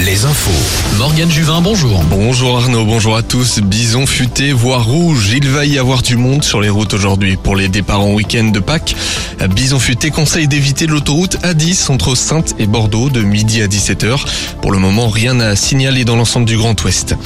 les infos. Morgane Juvin, bonjour. Bonjour Arnaud, bonjour à tous. Bison futé, voie rouge. Il va y avoir du monde sur les routes aujourd'hui pour les départs en week-end de Pâques. Bison futé conseille d'éviter l'autoroute A10 entre Sainte et Bordeaux de midi à 17h. Pour le moment, rien à signaler dans l'ensemble du Grand Ouest.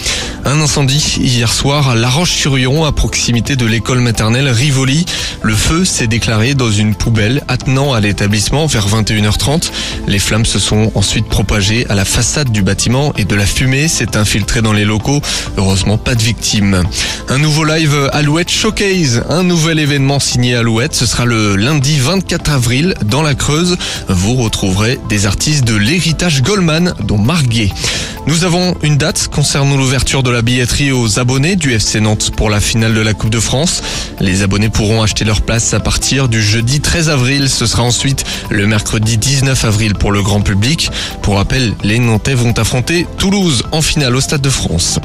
Un incendie hier soir à La Roche-sur-Yon à proximité de l'école maternelle Rivoli. Le feu s'est déclaré dans une poubelle attenant à l'établissement vers 21h30. Les flammes se sont ensuite propagées à la façade du bâtiment et de la fumée s'est infiltrée dans les locaux. Heureusement, pas de victimes. Un nouveau live Alouette Showcase, un nouvel événement signé Alouette. Ce sera le lundi 24 avril dans la Creuse. Vous retrouverez des artistes de l'héritage Goldman, dont Marguet. Nous avons une date concernant l'ouverture de la billetterie aux abonnés du FC Nantes pour la finale de la Coupe de France. Les abonnés pourront acheter leur place à partir du jeudi 13 avril. Ce sera ensuite le mercredi 19 avril pour le grand public. Pour rappel, les Nantais vont affronter Toulouse en finale au Stade de France.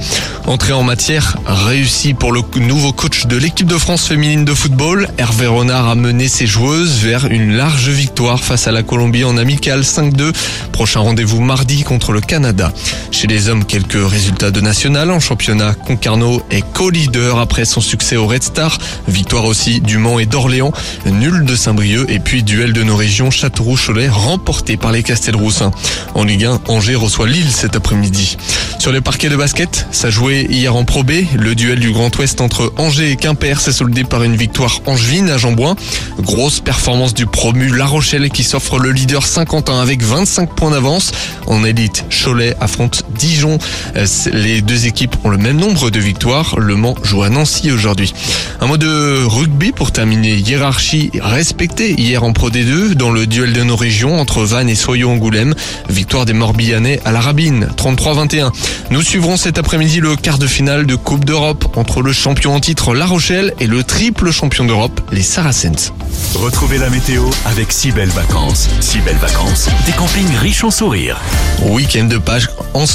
Entrée en matière réussie pour le nouveau coach de l'équipe de France féminine de football. Hervé Renard a mené ses joueuses vers une large victoire face à la Colombie en amical 5-2. Prochain rendez-vous mardi contre le Canada. Chez les hommes, quelques résultats de national. En championnat, Concarneau est co-leader après son succès au Red Star. Victoire aussi du Mans et d'Orléans. Nul de Saint-Brieuc et puis duel de nos régions Châteauroux-Cholet remporté par les Castelroussins. En Ligue 1, Angers reçoit Lille cet après-midi. Sur les parquets de basket, ça jouait hier en Pro B. Le duel du Grand Ouest entre Angers et Quimper s'est soldé par une victoire angevine à Jambouin. Grosse performance du promu La Rochelle qui s'offre le leader Saint-Quentin avec 25 points d'avance. En élite, Cholet affronte Dijon. Euh, Les deux équipes ont le même nombre de victoires. Le Mans joue à Nancy aujourd'hui. Un mot de rugby pour terminer. Hiérarchie respectée hier en Pro D2 dans le duel de nos régions entre Vannes et Soyo-Angoulême. Victoire des Morbihanais à la Rabine, 33-21. Nous suivrons cet après-midi le quart de finale de Coupe d'Europe entre le champion en titre La Rochelle et le triple champion d'Europe, les Saracens. Retrouvez la météo avec si belles vacances. Si belles vacances, des campings riches en sourires. Week-end de Pâques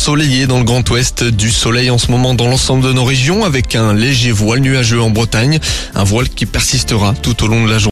ensoleillé dans le Grand Ouest, du soleil en ce moment dans l'ensemble de nos régions avec un léger voile nuageux en Bretagne, un voile qui persistera tout au long de la journée.